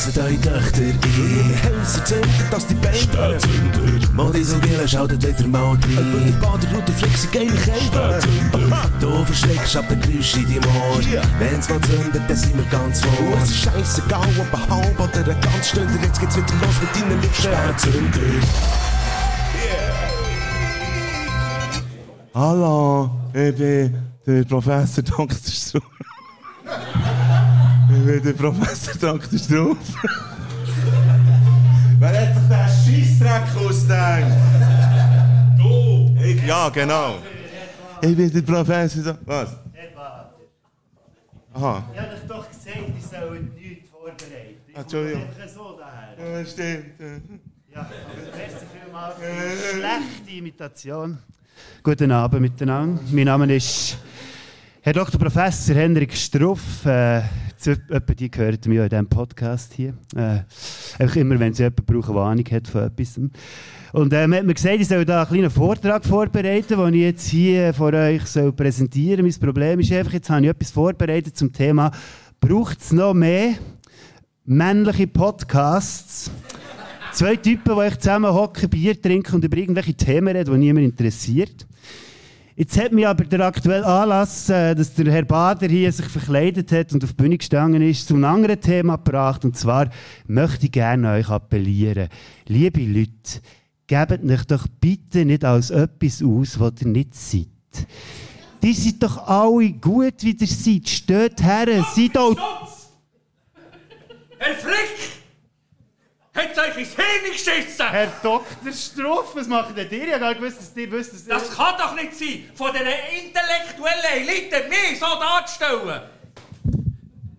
schliessen eure Töchter ein. Häuser zünden, dass die Beine Spätzünder. So Gillen schaltet wieder mal rein. Die Baderroute fliegst du geile Kälte. Du verschreckst ab den Geräusch in deinem Ohr. Wenn's mal zündet, dann sind wir ganz vor. Es ist scheissegal, ob ein halb oder eine ganze Stunde. Jetzt geht's wieder los mit deinen Lippen. Spätzünder. Hallo, ich bin der Professor Dr. Struff. Ich bin der Professor Dr. Struff. Wer hat sich den Scheissdreck ausgedacht? Du! Ich, ja, genau. Ich bin der Professor. Was? Aha. Ich habe euch doch gesagt, ich soll nichts vorbereiten. Ich Entschuldigung. einfach so daher. Ja, stimmt. Ja, aber merci vielmals für die schlechte Imitation. Guten Abend miteinander. Mein Name ist Herr Dr. Professor Henrik Struff. Äh, zu etwa die gehört mir ja in diesem Podcast hier. Äh, einfach immer, wenn Sie jemanden brauchen, der Ahnung hat von etwas. Und äh, man hat mir gesagt, ich soll da einen kleinen Vortrag vorbereiten, den ich jetzt hier vor euch soll präsentieren soll. Mein Problem ist einfach, jetzt habe ich etwas vorbereitet zum Thema, braucht es noch mehr männliche Podcasts? Zwei Typen, die echt zusammen hocken, Bier trinken und über irgendwelche Themen reden, die niemand interessiert. Jetzt hat mich aber der aktuelle Anlass, äh, dass der Herr Bader hier sich verkleidet hat und auf die Bühne gestanden ist, zu einem anderen Thema gebracht. Und zwar möchte ich gerne euch appellieren. Liebe Leute, gebt euch doch bitte nicht als etwas aus, was ihr nicht seid. Die seid doch alle gut, wie ihr seid. Steht her, seid auch... Herr Frick! Hat euch ins Hirn geschissen? Herr Dr. Struff, was macht denn ihr? Ich habe gar nicht gewusst, dass ihr wisst, dass Das kann doch nicht sein, von dieser intellektuellen Elite mich so darzustellen.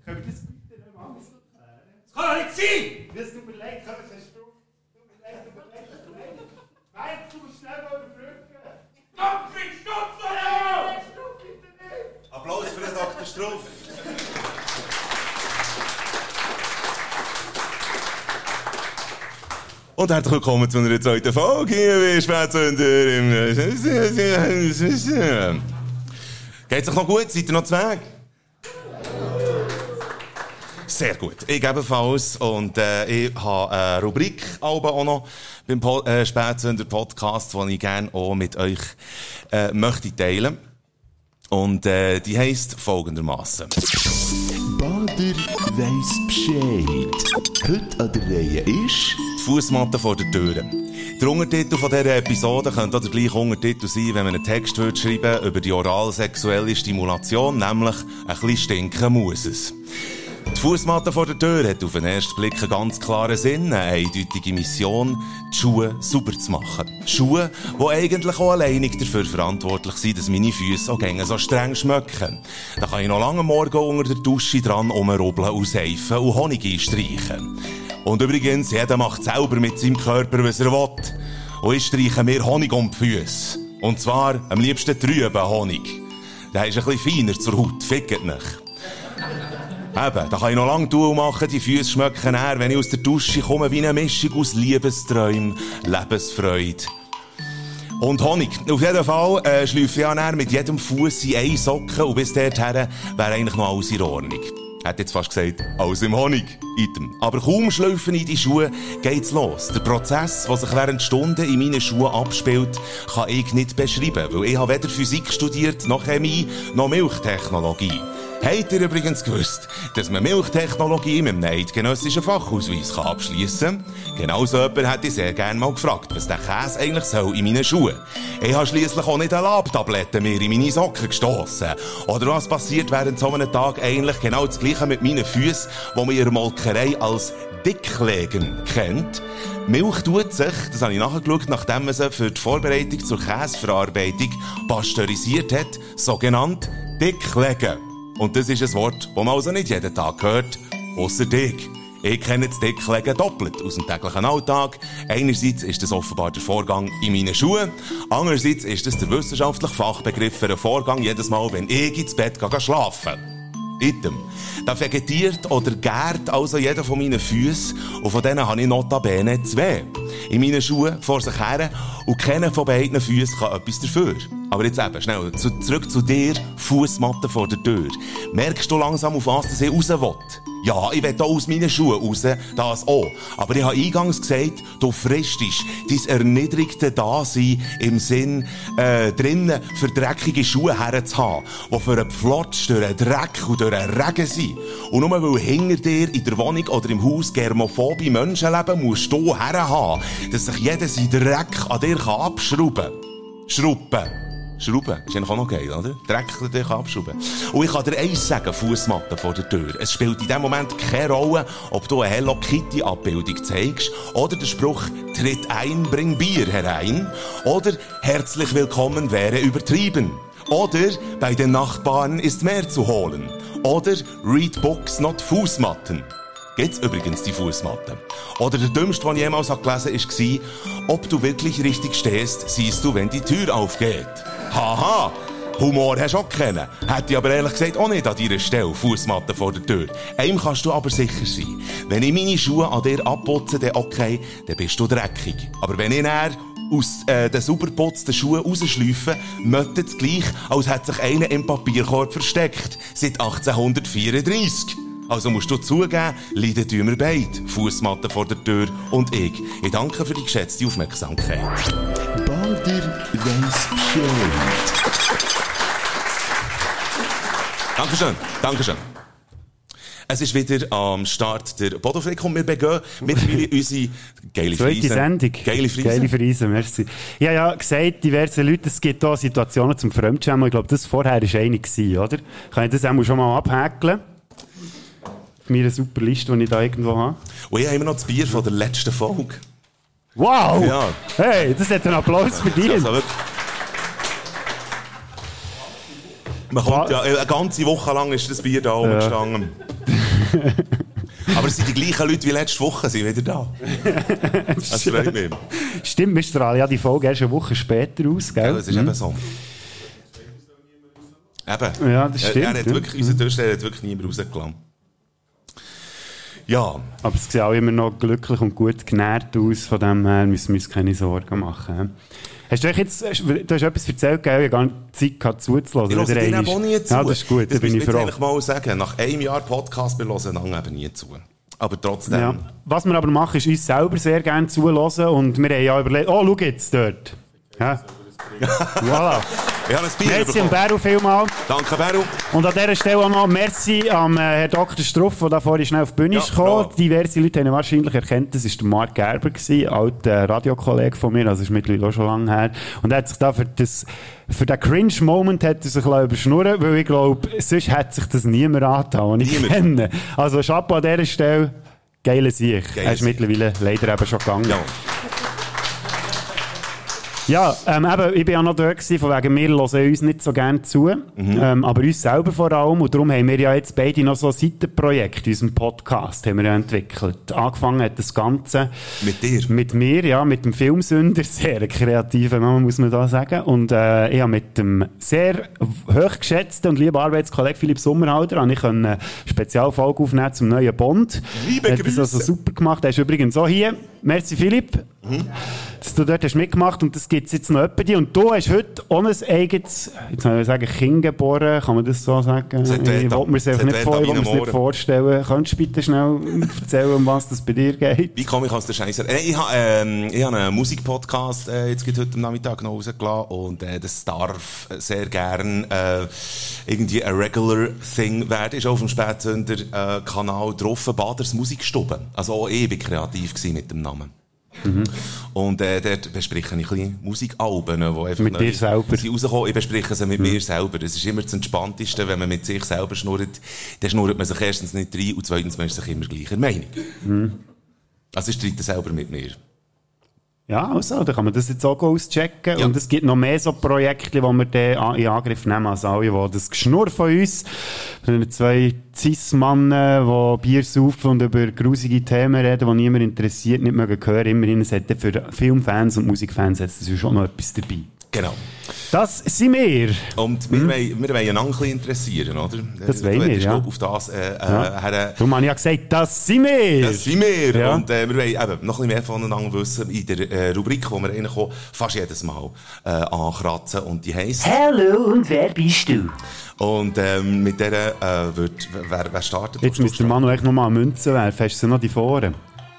Können wir das bitte noch mal so klären? Das kann doch nicht sein! Das tut mir leid, Herr Struff? Tut mir leid, tut mir leid, tut mir leid. Nein, du schnell mal überbrücken. Bitte nicht. Applaus für den Dr. Struff. Und herzlich willkommen zu einer zweiten Folge hier bei Spätzünder im... Geht's euch noch gut? Seid ihr noch zu? Sehr gut. Ich ebenfalls. Und äh, ich habe eine Rubrik auch noch beim po äh, Spätzünder Podcast, die ich gerne auch mit euch äh, möchte teilen. Und äh, die heisst folgendermaßen. Bader weiss Bescheid. Heute an der Reihe ist... Die Fußmatte vor der Tür. Der Untertitel von dieser Episode könnte auch der gleiche Untertitel sein, wenn man einen Text würde schreiben über die oralsexuelle Stimulation, nämlich ein bisschen stinken muss es. Die Fußmatte vor der Tür hat auf den ersten Blick einen ganz klaren Sinn, eine eindeutige Mission, die Schuhe sauber zu machen. Schuhe, die eigentlich auch alleinig dafür verantwortlich sind, dass meine Füße auch gängig so streng schmecken. Da kann ich noch lange morgen unter der Dusche dran rumrubbeln und seifen und Honig einstreichen. Und übrigens, jeder macht selber mit seinem Körper, was er will. Und ich streiche mir Honig um die Füße. Und zwar am liebsten trüben Honig. Der ist ein bisschen feiner zur Haut, fickt nicht. Eben, da kann ich noch lange tun machen, die Füße schmecken näher, wenn ich aus der Dusche komme, wie eine Mischung aus Liebesträumen, Lebensfreude und Honig. Auf jeden Fall äh, schläufe ich mit jedem Fuß in eine Socke und bis dorthin wäre eigentlich noch alles in Ordnung. Hat jetzt fast gesagt, alles im Honig. Item. Aber kaum schlüpfen in die Schuhe, geht's los. Der Prozess, der sich während Stunden in meinen Schuhen abspielt, kann ich nicht beschreiben, weil ich habe weder Physik studiert, noch Chemie, noch Milchtechnologie. Habt ihr übrigens gewusst, dass man Milchtechnologie mit einem eidgenössischen Fachausweis abschliessen kann? Genau so jemand hätte ich sehr gerne mal gefragt, was der Käse eigentlich soll in meinen Schuhen. Ich habe schliesslich auch nicht eine Labtablette mehr in meine Socken gestossen. Oder was passiert während so einem Tag eigentlich genau das Gleiche mit meinen Füßen, wo man in der Molkerei als Dicklegen kennt? Milch tut sich, das habe ich nachgeschaut, nachdem man sie für die Vorbereitung zur Käseverarbeitung pasteurisiert hat, sogenannt dicklegen. Und das ist ein Wort, das man also nicht jeden Tag hört, ausser dich. Ich kenne das Dicklegen doppelt aus dem täglichen Alltag. Einerseits ist das offenbar der Vorgang in meinen Schuhen. Andererseits ist das der wissenschaftliche Fachbegriff für einen Vorgang jedes Mal, wenn ich ins Bett gehe schlafen. Item. Da vegetiert oder gärt also jeder von meinen Füßen und von denen habe ich notabene zwei. In meinen Schuhen vor sich her und keiner von beiden Füßen kann etwas dafür. Aber jetzt eben, schnell, zu, zurück zu dir, Fußmatte vor der Tür. Merkst du langsam, auf was ich raus will? Ja, ich will auch aus meinen Schuhen raus, das auch. Aber ich habe eingangs gesagt, du fristest dein erniedrigte Dasein im Sinn, äh, drinnen für dreckige Schuhe herzuhaben, die für einen Pflotsch durch den Dreck und durch den Regen sind. Und nur weil hinter dir in der Wohnung oder im Haus germophobe Menschen leben, musst du herhaben, dass sich jeder seinen Dreck an dir abschrauben kann. Schrauben. Schrauben. Ist eigentlich auch noch geil, oder? Dreck dich abschrauben. Und ich kann dir eins sagen, Fußmatte vor der Tür. Es spielt in dem Moment keine Rolle, ob du eine Hello Kitty Abbildung zeigst oder der Spruch Tritt ein, bring Bier herein oder Herzlich willkommen wäre übertrieben. Oder bei den Nachbarn ist mehr zu holen. Oder Read Books, not Fußmatten. Gibt's übrigens die Fußmatte. Oder der dümmste, den ich jemals gelesen habe, war, ob du wirklich richtig stehst, siehst du, wenn die Tür aufgeht. Haha! Humor hast du auch kennen. Hätte ich aber ehrlich gesagt auch nicht an deiner Stelle Fußmatte vor der Tür. Einem kannst du aber sicher sein. Wenn ich meine Schuhe an dir abputze, dann okay, dann bist du dreckig. Aber wenn ich näher aus äh, den sauberputzten Schuhen rausschleife, möchte es gleich, als hätte sich einer im Papierkorb versteckt. Seit 1834. Also musst du zugeben, leiden tun wir beide. Fußmatte vor der Tür und ich. Ich danke für die geschätzte Aufmerksamkeit. Balder weiss Bescheid. Dankeschön, Dankeschön. Es ist wieder am Start der Bodofreak und wir begehen mittlerweile unsere geile Zweite Friese. Sendung. Geile Friese. Geile Friese, merci. Ich habe ja gesagt, diverse Leute, es gibt hier Situationen zum Fremdschämen. Ich glaube, das vorher war eine gewesen, oder? Kann ich das auch schon mal abhäkeln? Auf meiner super Liste, die ich da irgendwo habe. Und ich habe immer noch das Bier von der letzten Folge. Wow! Ja. Hey, das hat einen Applaus verdient. Also. Man kommt ja, eine ganze Woche lang ist das Bier da oben gestanden. Aber es sind die gleichen Leute wie letzte Woche sind wieder da. Das freut mich. Stimmt, Mr. Ali, ja, die Folge erst eine Woche später aus, gell? Ja, das ist eben so. Eben. Ja, das Er- stimmt, Er, hat ja. wirklich, unser Türsteher hat wirklich niemand rausgelassen. Ja, Aber es sieht auch immer noch glücklich und gut genährt aus, von dem her müssen wir uns keine Sorgen machen. Hast du jetzt, du hast etwas erzählt, gell? Ich habe gar nicht Zeit gehabt zuzuhören. ich höre dir nie zu. Ja, das ist gut, da das bin ich froh. eigentlich mal sagen. Nach einem Jahr Podcast, wir hören einander eben nie zu. Aber trotzdem. Ja. Was wir aber machen, ist uns selber sehr gerne zuhören und wir haben ja überlegt, oh, schau jetzt dort. Ja. voilà. Ich habe ein Bier Merci bekommen. Beru vielmals. Danke, Beru. Und an dieser Stelle auch noch merci am äh, Herr Dr. Struff, der da vorhin schnell auf die Bühne Ja, ist gekommen. Diverse Leute haben ihn wahrscheinlich erkannt, das war der Mark Gerber, gewesen, alter Radiokollege von mir, also ist mittlerweile auch schon lange her. Und er hat sich da für das, für den Cringe-Moment hat er sich überschnurren, weil ich glaube, sonst hätte sich das niemand angetan, den ich kenne. Also Chapeau an dieser Stelle, geile Sieg. Er ist mittlerweile leider eben schon gegangen. Ja. Ja, ähm, eben, ich bin ja noch dort gewesen, von wegen, wir hören uns nicht so gerne zu, ähm, aber uns selber vor allem. Und darum haben wir ja jetzt beide noch so ein Seitenprojekt unserem Podcast haben wir ja entwickelt. Angefangen hat das Ganze Mit dir. mit mir, ja, mit dem Filmsünder, sehr kreativen Mann, muss man da sagen. Und äh, ich habe mit dem sehr hochgeschätzten und lieben Arbeitskollegen Philipp Sommerhalder habe ich eine Spezialfolge aufnehmen zum neuen Bond. Liebe hat das also Grüße. super gemacht. Er ist übrigens auch hier. Merci Philipp, dass du dort hast mitgemacht und das gibt es jetzt noch etwa Und du hast heute auch ein eigenes, jetzt soll ich sagen, Kind geboren, kann man das so sagen? Ich da- mir es einfach nicht, vor, nicht vorstellen. Könntest du bitte schnell erzählen, um was das bei dir geht? Wie komme ich aus der Scheiße? Äh, ich habe ähm, ich habe einen Musikpodcast äh, jetzt heute am Nachmittag noch rausgelassen und äh, das darf sehr gern äh, irgendwie ein regular Thing werden. Ist auch auf dem Spätsünder äh, Kanal drauf, Baders Musikstube. Also auch ich bin kreativ mit dem Namen. Und äh, dort bespreche ich ein Musikalben, die einfach Mit dir selber? Ich bespreche sie mit mir selber. Das ist immer das Entspannteste, wenn man mit sich selber schnurrt. Dann schnurrt man sich erstens nicht rein und zweitens man ist sich immer gleicher Meinung. Also ich streite selber mit mir. Ja, also, dann kann man das jetzt auch auschecken. Ja. Und es gibt noch mehr so Projekte, die wir dann an- in Angriff nehmen als alle, die das Geschnurr von uns, von den zwei Cis-Mannen, die Bier saufen und über grusige Themen reden, die niemand interessiert, nicht mögen hören. Immerhin, es hat für Filmfans und Musikfans hat es schon noch etwas dabei. Genau. Das sind wir. Und wir, wollen, wir wollen einander interessieren, oder? Das Du wollen wir, ja. auf das äh, Ja. äh, her, Darum habe ich ja gesagt, das sind wir. Das sind wir. Ja. Und äh, wir wollen eben noch ein bisschen mehr voneinander wissen in der äh, Rubrik, wo wir reinkommen, fast jedes Mal äh, ankratzen. Und die heisst... Hallo und wer bist du? Und ähm, mit der äh, wird... Wer, wer startet? Jetzt müsste der Manu echt noch mal eine Münze werfen. Hast du noch die Vorne?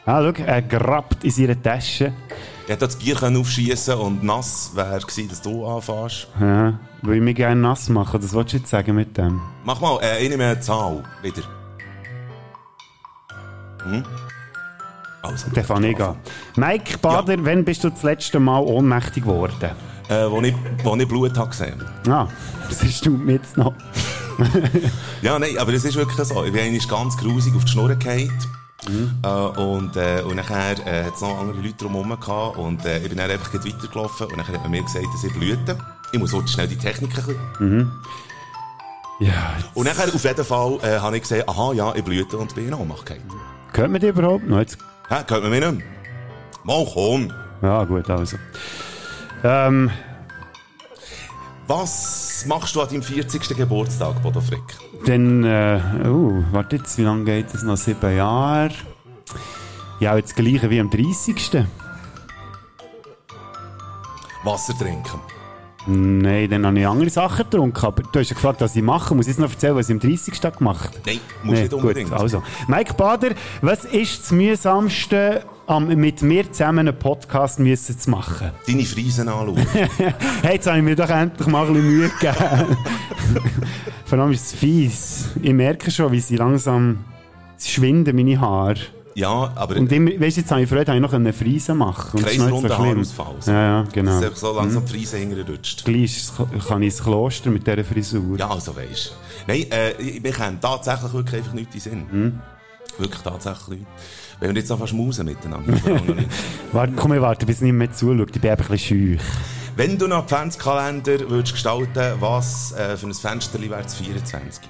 Ah, schau, er grabt in seiner Tasche. Ich hätte das Bier aufschießen und nass wäre gewesen, dass du anfährst. Ja, will ich mich gerne nass machen. Das wolltest du jetzt sagen mit dem? Mach mal, äh, ich nehme eine Zahl. Wieder. Hm? Also, Dann fange ich an. Mike Bader, wann bist du das letzte Mal ohnmächtig geworden? Äh, wo, ich, wo ich Blut habe gesehen Ah, das ist du mir jetzt noch. Ja, nein, aber es ist wirklich so. Ich bin ganz grusig auf die Schnur gefallen. Äh, und, äh, und nachher äh, hat es noch andere Leute drumherum gehabt. Und äh, ich bin dann einfach weitergelaufen. Und nachher hat man mir gesagt, dass ich blüte. Ich muss heute schnell die Technik ein bisschen. Ja, Und nachher auf jeden Fall äh, habe ich gesehen, aha, ja, ich blüte und bin in Ohnmacht gefallen. hört man die überhaupt noch? Jetzt Hä, hört man mich nicht mehr? Mal komm. Ja, gut, also. Ähm, Was machst du an deinem 40. Geburtstag, Bodo Frick? dann, äh, uh, warte jetzt, wie lange geht das noch? Sieben Jahre? Ja, jetzt gleiche wie am 30. Wasser trinken. Nein, dann habe ich andere Sachen getrunken. Aber du hast ja gefragt, was ich mache. Muss ich jetzt noch erzählen, was ich am 30. Tag gemacht? Nein, musst Nee, nicht unbedingt. Gut, also. Mike Bader, was ist das mühsamste, am, mit mir zusammen einen Podcast müssen zu machen? Deine Friesen anschauen. Hey, jetzt habe ich mir doch endlich mal ein bisschen Mühe gegeben. Vor allem ist es fies. Ich merke schon, wie sie langsam schwinden, meine Haare. Ja, aber Und immer, weißt du, jetzt habe ich Freude, habe ich noch eine Friese machen. Schlimm. Haarausfall. Ja, ja, genau. Dass so langsam die Friesen hinterrutscht. Gleich kann ich ins Kloster mit dieser Frisur. Ja, also weisst Nein, äh, mir kommt tatsächlich wirklich einfach nichts in Sinn. Hm? Wirklich tatsächlich. Wenn wir jetzt noch fast schmusen miteinander. Warte, komm, ich warte, bis nicht mehr zuschaut. Ich bin einfach ein bisschen scheu. Wenn du noch Adventskalender würdest gestalten, was äh, für ein Fenster wäre es 24?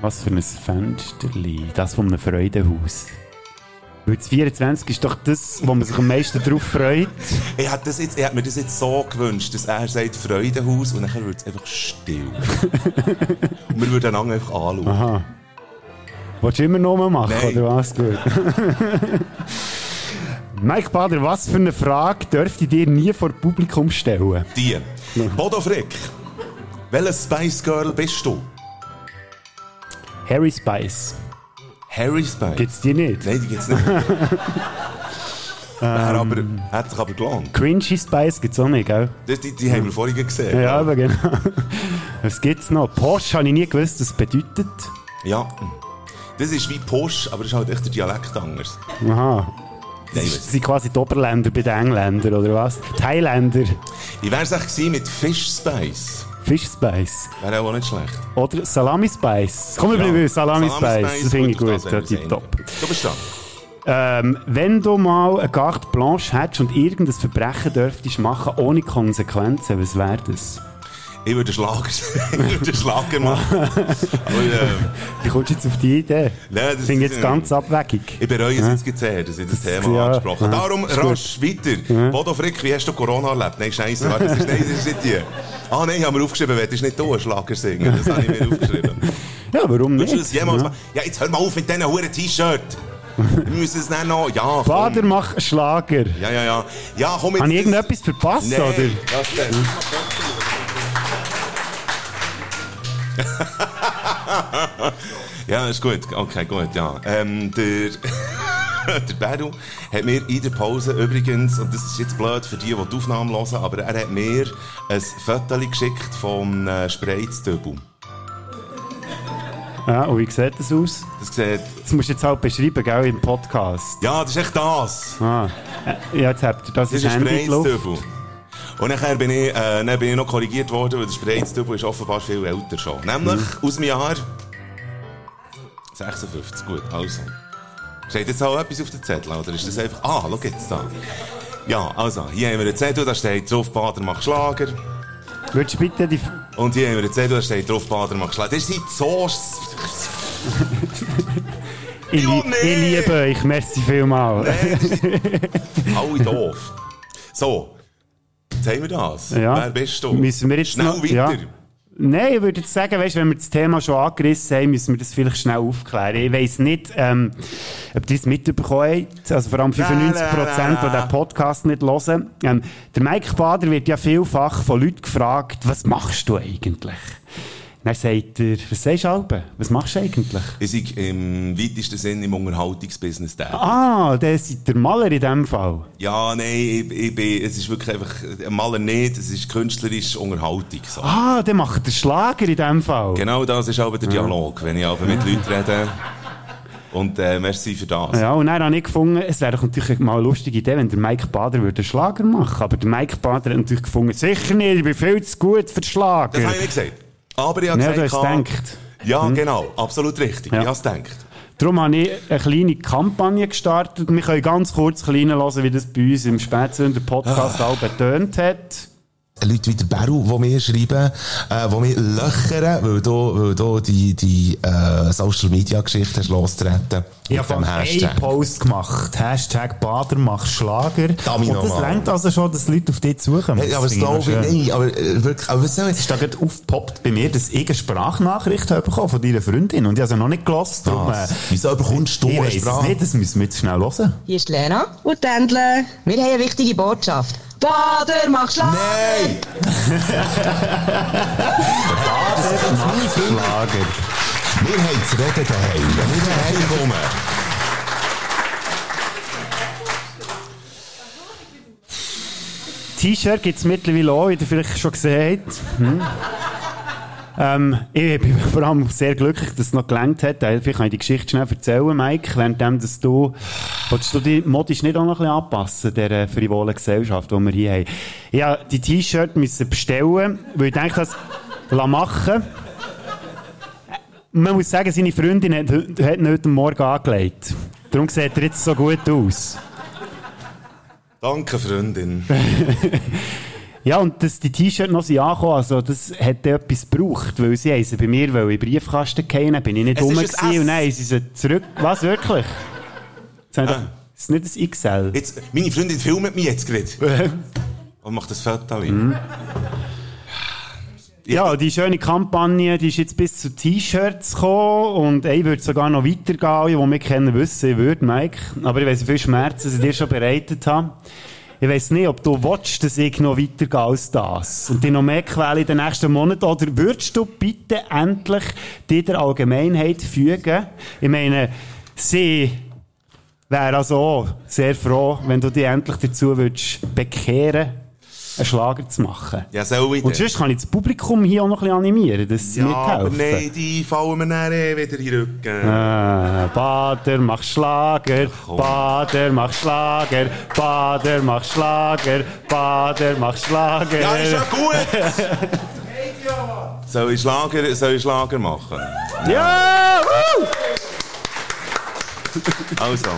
Was für ein Fensterli. Das von einem Freudenhaus. Weil das 24 ist doch das, wo man sich am meisten drauf freut. Ich hätte, das jetzt, ich hätte mir das jetzt so gewünscht, dass er sagt Freudenhaus und dann wird es einfach still. und wir würden einander einfach anschauen. Aha. Willst du immer noch mal machen, Nein. oder was? Gut. Mike Bader, was für eine Frage dürfte ich dir nie vor Publikum stellen? Die. Bodo Frick, welches Spice Girl bist du? Harry Spice. Harry Spice? Gibt's die nicht? Nein, die gibt's nicht. Wäre aber, hat sich aber gelohnt. Cringy Spice gibt's auch nicht, gell? Das, die, die haben wir vorhin gesehen. Ja, aber genau. Was gibt's noch? Porsche habe ich nie gewusst, was das bedeutet. Ja. Das ist wie Posch, aber das ist halt echt der Dialekt anders. Aha. Das sind quasi die Oberländer bei den Engländern, oder was? Thailänder. Ich wäre es echt gewesen mit Fish Spice. Fish Spice. Wäre auch nicht schlecht. Oder Salami Spice. Komm, wir Ja. bleiben Salami, Salami Spice. Das finde ich gut. das tipptopp. einig. Du bist dran. Ähm, wenn du mal eine carte blanche hättest und irgendein Verbrechen dürftest machen, ohne Konsequenzen, was wäre das? Ich würde Schlager, ich würde Schlager machen. Aber, ähm, Wie kommst du jetzt auf die Idee? nein, das Das finde ich jetzt ganz abwegig. Ich bereue es jetzt sehr, dass ich das, Thema ja, angesprochen habe. ja, Darum ist rasch weiter. Bodo Frick, wie hast du Corona erlebt? Nein, scheiße, das ist, nein, das ist nicht die. Ah nein, ich habe mir aufgeschrieben, du nicht du einen Schlager singen. Das habe ich mir aufgeschrieben. Ja, warum nicht? das ja. Ja, jetzt hör mal auf mit diesen huren T-Shirt. Wir müssen es dann noch... Ja, komm. Bader macht Schlager. Ja, ja, ja. Ja, komm jetzt. Habe ich irgendetwas verpasst, Nein, oder? was denn? ja, ist gut. Okay, gut, ja. Ähm, der... der Beru hat mir in der Pause übrigens, und das ist jetzt blöd für die, die die Aufnahmen hören, aber er hat mir ein Foto geschickt vom äh. Ja, und wie sieht das aus? Das sieht... Das musst du jetzt halt beschreiben, gell, im Podcast. Ja, das ist echt das. Ah. Ja, jetzt habt ihr das, Das ist ist ein Handy Und nachher bin ich, äh, dann bin ich noch korrigiert worden, weil der Spreiztübel ist offenbar viel älter schon. Nämlich Mhm. aus dem Jahr 56. Gut, also. Steht jetzt auch etwas auf dem Zettel, oder ist das einfach... Ah, schau jetzt da. Ja, also, hier haben wir einen Zettel, da steht drauf, Bader macht Schlager. Würdest du bitte die... Und hier haben wir einen Zettel, da steht drauf, Bader macht Schlager. Das ist so... Ich, Ja, nee. ich liebe euch, merci vielmals. Alle doof. So. Jetzt haben wir das. Ja. Wer bist du? Müssen wir jetzt Schnell noch- weiter. ja. Nein, ich würde jetzt sagen, weißt, wenn wir das Thema schon angerissen haben, müssen wir das vielleicht schnell aufklären. Ich weiss nicht, ähm, ob ihr es mitbekommen habt, also vor allem 95 Prozent, die den Podcast nicht hören. Ähm, der Mike Bader wird ja vielfach von Leuten gefragt, was machst du eigentlich? Dann sagt er, was sagst du, Albe? Was machst du eigentlich? Ich bin im weitesten Sinne im Unterhaltungsbusiness tätig. Ah, der ist der Maler in dem Fall. Ja, nein, ich, ich bin, es ist wirklich einfach, ein Maler nicht, es ist künstlerisch Unterhaltung. So. Ah, der macht den Schlager in dem Fall. Genau das ist aber der Dialog, wenn ich aber mit Leuten rede. Und äh, merci für das. Ja, und dann habe ich gefunden, es wäre doch natürlich mal eine lustige Idee, wenn der Mike Bader würde einen Schlager machen Aber der Mike Bader hat natürlich gefunden, sicher nicht, ich bin viel zu gut für den Schlager. Das habe ich nicht gesagt. Aber ich habe Ja, du gesagt, hast gedacht. Ja, genau, absolut richtig. Ja. Ich habe es gedacht. Darum habe ich eine kleine Kampagne gestartet. Wir können ganz kurz klein wie das bei uns im Spätsünder Podcast auch betönt hat. Leute wie der Beru, die mir schreiben, äh, die mir löchern, weil du, weil du die, die äh, Social Media Geschichte hast lostreten. Ich habe einen Post gemacht. Hashtag Bader macht Schlager. Ich Und das mal? rennt also schon, dass Leute auf dich zukommen. Hey, aber Das ich glaube ich nicht. Aber, äh, wirklich, aber was soll ich Es ist da gerade aufgepoppt bei mir, dass ich eine Sprachnachricht habe bekommen von deiner Freundin. Und ich habe sie noch nicht gelassen. Darum, äh, Was? Wieso bekommst du ich eine weiss es Sprache? nicht, das müssen wir jetzt schnell hören. Hier ist Lena. Und Tändle. Wir haben eine wichtige Botschaft. Bader macht Schlager! Nein! Schlager. Wir haben zu reden daheim. Wenn ich daheim komme. T-Shirt gibt es mittlerweile auch, wie ihr vielleicht schon gesehen habt. Hm. Ähm, ich bin vor allem sehr glücklich, dass es noch gelangt hat. Äh, Vielleicht kann ich die Geschichte schnell erzählen, Mike, währenddem, dass du, willst du die modisch nicht auch noch ein bisschen anpassen, der frivolen Gesellschaft, die wir hier haben. Musste die T-Shirt müssen bestellen, weil ich denke, das machen. Man muss sagen, seine Freundin hat, hat ihn heute Morgen angelegt. Darum sieht er jetzt so gut aus. Danke, Freundin. Ja, und dass die T-Shirts noch sind angekommen, also das hat etwas gebraucht, weil sie haben sie bei mir weil in den Briefkasten gehen, dann bin ich nicht rum und haben sie sie zurück... Was, wirklich? Haben Ah. Das ist nicht ein XL. Jetzt, meine Freundin filmt mich jetzt gerade. Und macht das Foto. Mhm. Ja, die schöne Kampagne, die ist jetzt bis zu T-Shirts gekommen und ich würde sogar noch weitergehen, alle, die mich kennen, wissen, ich würde, Mike. Aber ich weiss, wie viel Schmerzen sie dir schon bereitet haben. Ich weiss nicht, ob du willst, dass ich noch weitergehe als das. Und dich noch mehr quäle in den nächsten Monaten. Oder würdest du bitte endlich dir der Allgemeinheit fügen? Ich meine, sie wäre also auch sehr froh, wenn du dich endlich dazu würdest bekehren, einen Schlager zu machen. Ja, soll ich Und sonst kann ich das Publikum hier auch noch ein bisschen animieren, dass sie Ja, aber mithelfen. nein, die fallen mir dann eh wieder in den Rücken. Ah, Bader macht Schlager, Bader macht Schlager, Bader macht Schlager, Bader macht Schlager. Ja, ist ja gut! soll, ich Schlager, soll ich Schlager machen? Ja! woo! Also,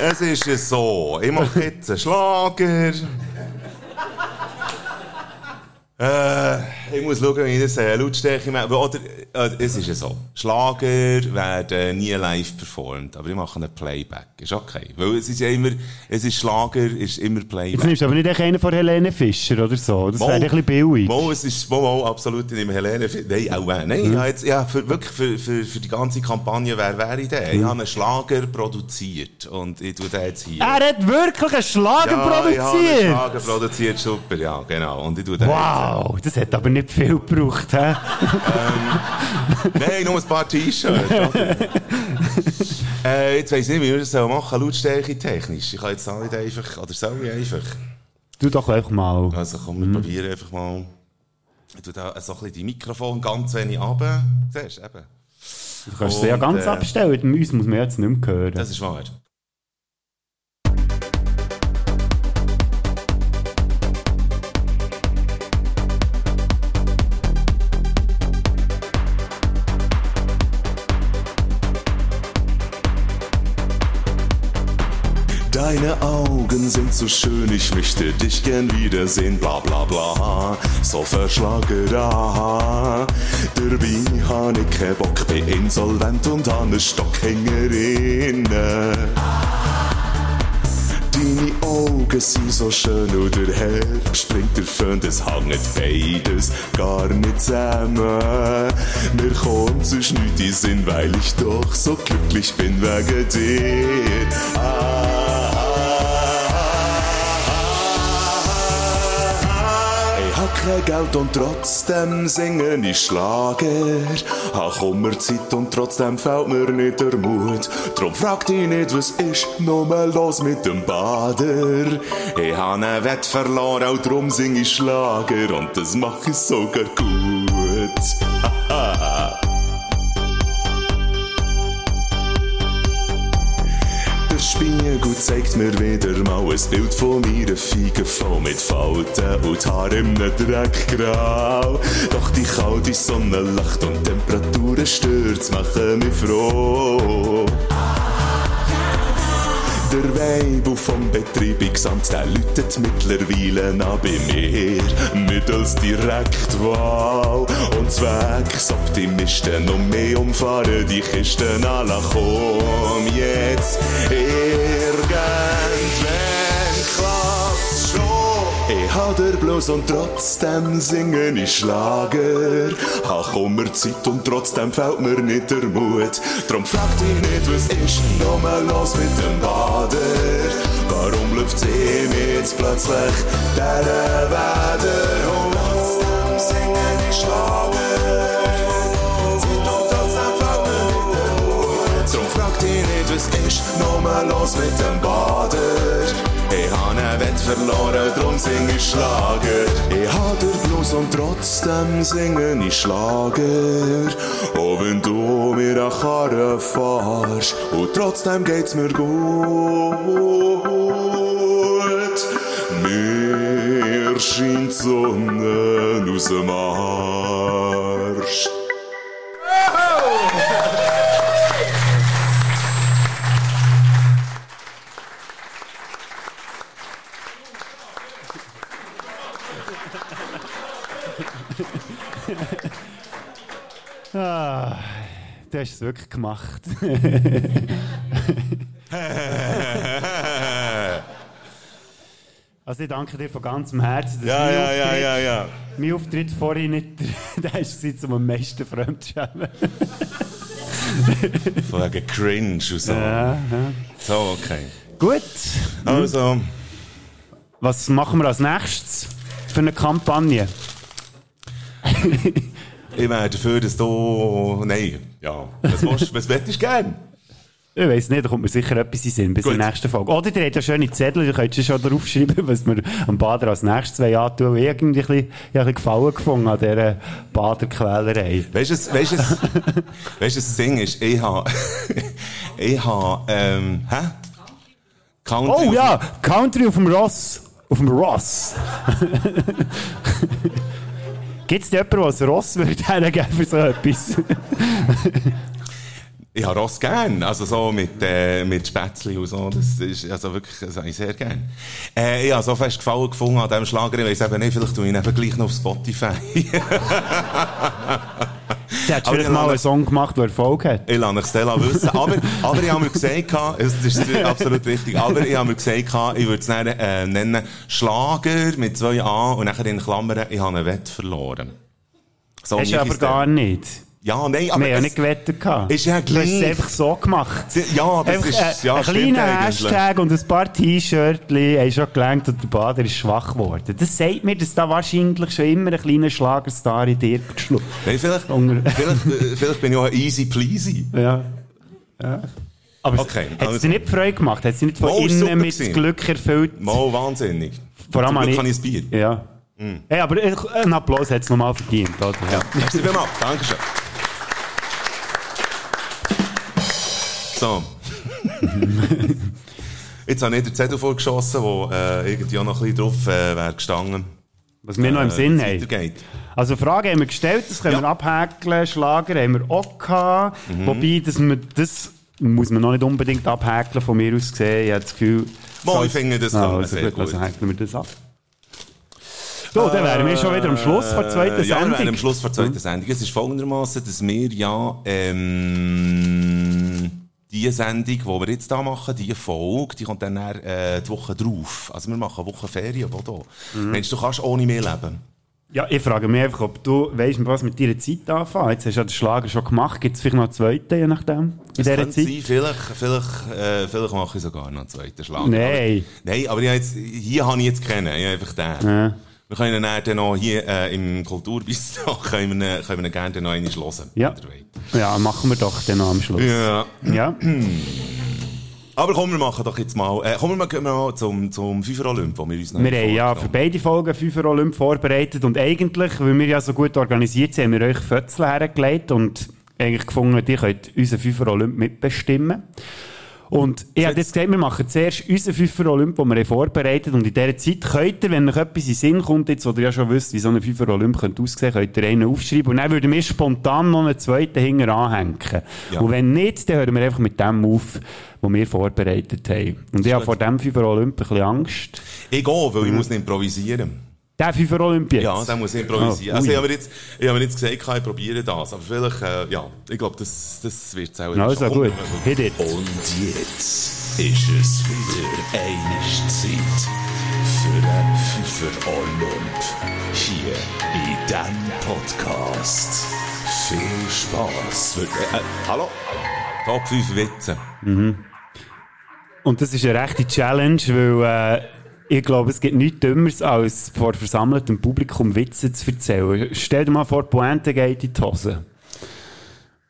es ist ja so, ich mache jetzt einen Schlager. Äh, ich muss schauen, wie ich das äh, Lautstärke mache. Oder, äh, es ist ja so, Schlager werden nie live performt, aber ich mache einen Playback. Ist okay. Weil es ist ja immer, es ist Schlager, ist immer Jetzt Playback. nimmst du aber nicht einen von Helene Fischer oder so. Das wäre ein bisschen billig. Mo, es ist Mo, Mo, absolut nicht mehr Helene. Nein, auch äh, Nein, ja, jetzt, ja, für, wirklich für, für, für die ganze Kampagne, wer wäre ich denn? Ich habe einen Schlager produziert und ich tue den jetzt hier. Er hat wirklich einen Schlager ja, Ich habe einen produziert! Schlager produziert, super, ja, genau. Und ich tue den Wow, das hat aber nicht viel gebraucht, hä? jetzt. Nein, nur ein paar T-Shirts. äh, jetzt weiss ich nicht, wie wir das machen sollen, Lautstärke technisch. Ich kann jetzt auch nicht einfach, oder soll ich einfach? Du doch einfach mal. Also komm, wir probieren einfach mal. Tue da so ein bisschen die Mikrofon ganz wenig runter. Siehst du, eben. Du kannst sie ja ganz äh, abstellen, uns muss man jetzt nicht mehr hören. Das ist wahr. Deine Augen sind so schön, ich möchte dich gern wiedersehen, bla bla bla. So verschlage da. Dabei han ich keinen Bock, bin insolvent und han ne Stockhängerin. Deine Augen sind so schön und der Herbst springt der Föhn, das hängt beides gar nicht zusammen. Mir kommt sonst nichts in Sinn, weil ich doch so glücklich bin wegen dir. Ich kein Geld und trotzdem singen ich Schlager. Hab Kummerzeit und trotzdem fällt mir nicht der Mut. Drum frag dich nicht, was ist nur los mit dem Bader. Ich hab einen Wett verloren, auch drum sing ich Schlager und das mach ich sogar gut. Spiegel zeigt mir wieder mal ein Bild von meiner Fiege voll mit Falten und Haar im Dreckgrau. Doch die kalte Sonne lacht und Temperaturen stürzt, machen mich froh. Der Weibel vom Betreibungsamt, der läutet mittlerweile an bei mir. Mittels Direktwahl. Und Zwecksoptimisten noch mehr umfahren die Kisten alle. Komm jetzt, irgendwann. Ich hab der Blues und trotzdem singen ich Schlager. Hab Kummerzeit und trotzdem fällt mir nicht der Mut. Drum frag dich nicht, was ist nochmal los mit dem Bader? Warum läuft ihm jetzt plötzlich der Weder? Und trotzdem singen ich Schlager. Zeit. Drum frag dich nicht, was ist nochmal los mit dem Bader? Ich hab einen Wett verloren, drum sing ich Schlager. Ich hab den Blues und trotzdem singen ich Schlager. Auch wenn du mir an Karren fahrst und trotzdem geht's mir gut. Mir scheint Sonne aus dem Arsch. Ah, du hast es wirklich gemacht. also ich danke dir von ganzem Herzen, dass Ja, ja, ja, Auftritt- ja, ja. Mein Auftritt vorhin nicht der war, um am meisten Fremdschämen. Von wegen Cringe und so. Ja, ja. So, okay. Gut. Also, Was machen wir als nächstes für eine Kampagne? ich wäre dafür, dass du... Nein, ja. Was, willst, was hättest du gern? Ich weiss nicht, da kommt mir sicher etwas in Sinn bis Gut. zur nächsten Folge. Oder ihr habt ja schöne Zettel, ihr könnt schon draufschreiben, was wir am Bader als nächstes zwei antun. Ich habe irgendwie ein bisschen, ich ein Gefallen gefunden an dieser Baderquälerei. Weißt du, weisst du, das Ding ist, ich habe, ich habe, ähm, hä? Country Oh ja, Country auf dem Ross. Auf dem Ross. Gibt es jemanden, der als Ross würde hergeben für so etwas? Ich habe Ross gern, also so mit, äh, mit Spätzli und so, das ist, also wirklich, das habe ich sehr gern. Äh, ich habe so fest Gefallen gefunden an diesem Schlager, ich weiss eben nicht, vielleicht tue ich ihn eben gleich noch auf Spotify. Der hat Aber vielleicht ich mal einen Song gemacht, der Erfolg hat. Ich lasse Stella wissen. Aber, aber ich habe mir gesagt, das ist absolut wichtig, aber ich habe mir gesagt, ich würde es dann, äh, nennen Schlager mit zwei A und nachher in Klammern, ich habe einen Wett verloren. So Hast du aber gar dann. nicht. Ja, nein, Wir aber haben ja es- nicht gewettet. gehabt. Ist ja Du hast es gleich. einfach so gemacht. Ja, das Einfach, ist, äh, ja, ein kleiner. Hashtag und ein paar T-Shirts haben schon gelangt und der Bader ist schwach geworden. Das sagt mir, dass da wahrscheinlich schon immer ein kleiner Schlagerstar in dir geschlagen Nein, vielleicht, vielleicht, äh, vielleicht bin ich auch ein easy pleasy. Ja. ja. Aber Okay, hat es also- dir nicht Freude gemacht? Hat es dich nicht von innen mit gewesen. Glück erfüllt? Mal wahnsinnig. Vor allem Glück habe kann ich ein Bier. Ja. Hey, aber einen Applaus hat es nochmal verdient, oder? Ja. Merci vielmals. Dankeschön. So. Jetzt habe ich den Zettel vorgeschossen, wo äh, irgendwie auch noch ein bisschen drauf äh, wäre gestanden. Was wir noch im äh, Sinn haben. weitergeht. Also Fragen haben wir gestellt, das können Ja. wir abhäkeln. Schlager haben wir auch gehabt. Mhm. Wobei, dass wir, das muss man noch nicht unbedingt abhäkeln, von mir aus gesehen. Ich habe das Gefühl... Mal, ich finde, das ah, man also sehr gut, also gut. häkeln wir das ab. So, dann wären wir schon wieder am Schluss der zweiten Äh, Ja, wir Sendung. wären am Schluss der zweiten Sendung. Es ist folgendermaßen, dass wir ja ähm, die Sendung, die wir jetzt da machen, die Folge, die kommt dann, äh, die Woche drauf. Also wir machen eine Woche Ferien, aber da. Mhm. Meinst du, kannst ohne mehr leben? Ja, ich frage mich einfach, ob du weißt, was mit deiner Zeit anfangen. Jetzt hast du ja den Schlager schon gemacht. Gibt es vielleicht noch einen zweiten, je nachdem, in Es dieser Zeit? sein, vielleicht, vielleicht, äh, vielleicht mache ich sogar noch einen zweiten Schlag. Nein. Aber, nein, aber jetzt, hier habe ich jetzt kennen. Ich habe einfach den. Ja. Wir können dann noch hier äh, im Kulturbistro können wir, können wir gerne noch einmal hören. Ja. ja, machen wir doch dann noch am Schluss. Ja. Ja. Aber komm, wir machen doch jetzt mal, äh, kommen wir gehen mal zum, zum FIFA-Olymp, wo wir uns noch Wir haben ja für beide Folgen fünf Olymp vorbereitet und eigentlich, weil wir ja so gut organisiert sind, haben wir euch Fötzel hergelegt und eigentlich gefunden, ihr könnt unseren Fünfer Olymp mitbestimmen. Und ich habe jetzt gesagt, wir machen zuerst unseren Fünfer Olymp, den wir haben vorbereitet und in dieser Zeit könnt ihr, wenn euch etwas in den Sinn kommt, jetzt, wo ihr ja schon wisst, wie so ein Fünfer Olymp könnte aussehen, könnt ihr einen aufschreiben und dann würden wir spontan noch einen zweiten hinten anhängen. Ja. Und wenn nicht, dann hören wir einfach mit dem auf, was wir vorbereitet haben. Und ich habe vor dem Fünfer Olymp ein bisschen Angst. Ich gehe, weil ich muss ihn improvisieren. Der Fünfer Olymp jetzt? Ja, den muss ich improvisieren. Oh, also ich habe mir jetzt, ich habe mir jetzt gesagt, ich probiere das, aber vielleicht, äh, ja, ich glaube, das, das wird es auch Also schon. gut, hit it. Und jetzt ist es wieder eine Zeit für einen Pfeffer Olymp. Hier in diesem Podcast. Viel Spaß. Äh, äh, hallo? Top 5 Witze. Und das ist eine rechte Challenge, weil äh, ich glaube, es gibt nichts Dümmeres, als vor versammeltem Publikum Witze zu erzählen. Stell dir mal vor, die Pointe geht in die Hose.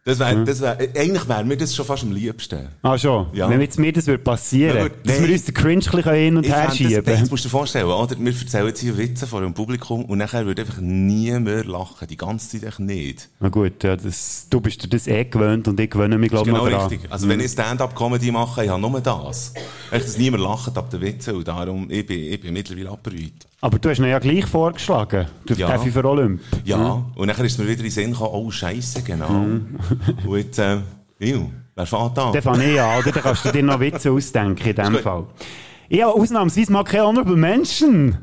Das wär, das wär, äh, eigentlich wäre mir das schon fast am liebsten. Ah, schon? Ja. Wenn jetzt mir das würde passieren, Ja, gut, dass nein. wir uns den Cringe ein hin und her fänd das, schieben. das musst du dir vorstellen, oder? Wir erzählen jetzt hier Witze vor einem Publikum und nachher würde einfach nie mehr lachen. Die ganze Zeit nicht. Na gut, ja, das, du bist dir das eh gewöhnt und ich gewöhne mich, glaube ich, genau richtig. Also wenn ich Stand-up-Comedy mache, ich habe nur das. Echt, dass niemand lacht ab den Witzen und darum, ich bin, ich bin mittlerweile abbereut. Aber du hast ihn ja gleich vorgeschlagen, du Ja. ja. für Olymp. Ja, und nachher ist mir wieder in den Sinn gekommen, oh Scheiße, genau. und jetzt, äh, ew, wer fährt an? Dann fange ich an, oder? Dann kannst du dir noch Witze ausdenken in dem. Fall. Ich habe ausnahmsweise mal keine Honorable Menschen.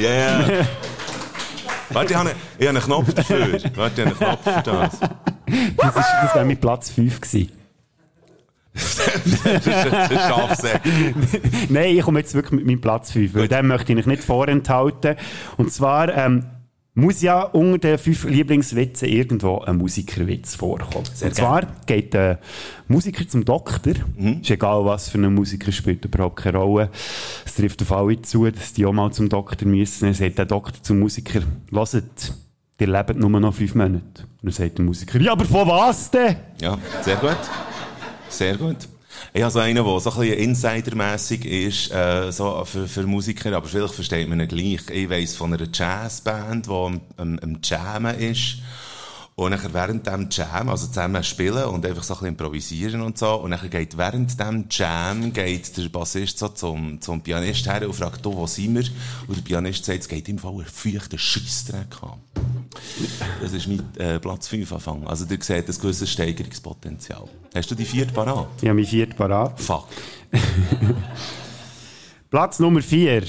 Ja, yeah. Warte, ich habe, einen, ich habe einen Knopf dafür. Warte, ich habe einen Knopf für das. Das, ist- das wäre mein Platz 5 gewesen. Das ist Schafsäck. Nein, ich komme jetzt wirklich mit meinem Platz 5, weil den möchte ich nicht vorenthalten. Und zwar ähm, muss ja unter den fünf Lieblingswitzen irgendwo ein Musikerwitz vorkommen. Sehr Und zwar geht der Musiker zum Doktor. Mhm. Ist egal, was für ein Musiker spielt überhaupt keine Rolle. Es trifft auf alle zu, dass die auch mal zum Doktor müssen. Dann sagt der Doktor zum Musiker, «Hört, ihr lebt nur noch fünf Monate.» Und dann sagt der Musiker, «Ja, aber von was denn?» Ja, sehr gut. Sehr gut. Ich habe so einen, der so ein bisschen insidermässig ist, äh, so für, für Musiker, aber vielleicht versteht man ihn gleich. Ich weiss von einer Jazzband, die am, am, am Jammen ist. Und nachher während dem Jam, also zusammen spielen und einfach so ein bisschen improvisieren und so. Und nachher geht während dem Jam, geht der Bassist so zum, zum Pianist her und fragt, du, wo sind wir? Und der Pianist sagt, es geht im Fall einen feuchten Scheissdreck an. Das ist mein äh, Platz 5 Anfang. Also, ihr seht ein gewisses Steigerungspotenzial. Hast du die vierte parat? Ich habe mich viert parat. Fuck. Platz Nummer 4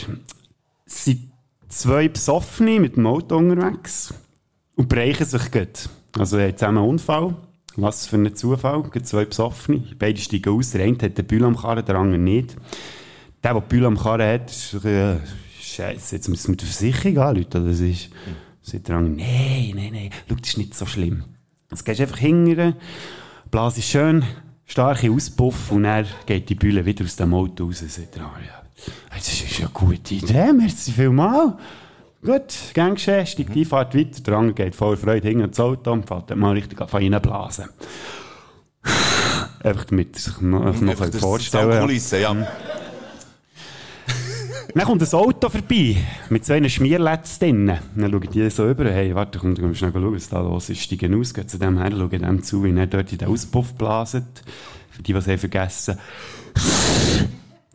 sind zwei Besoffene mit dem Auto unterwegs und brechen sich gut. Also, sie haben zusammen einen Unfall. Was für ein Zufall. Gerade zwei Besoffene. Beide steigen aus. Der eine hat den Bühl am Karren, der andere nicht. Der, der Bühl am Karren hat, ist äh, Scheiße, jetzt müssen wir die Versicherung anrufen. Das ist, sagt der andere, nein, nein, nein, schau, das ist nicht so schlimm. Jetzt gehst du einfach hingern, Blase ist schön, starke Auspuff und dann geht die Bühle wieder aus dem Auto raus sagt, ah, ja, das ist eine gute Idee, merci vielmal. Gut, gern geschehen, steigt ein, fahrt weiter, der andere geht voll Freude hinten ins Auto und fährt dann mal richtig an reinblasen. Einfach damit sich noch, noch das vorstellen ja. Kulisse, ja. Dann kommt ein Auto vorbei, mit so einer Schmierletz drinnen. Dann schauen die so über, hey, warte, komm, du schnell schauen, was da los ist. Steigen aus, gehen zu dem her, schauen dem zu, wie er dort in den Auspuff blaset. Für die, die es haben vergessen.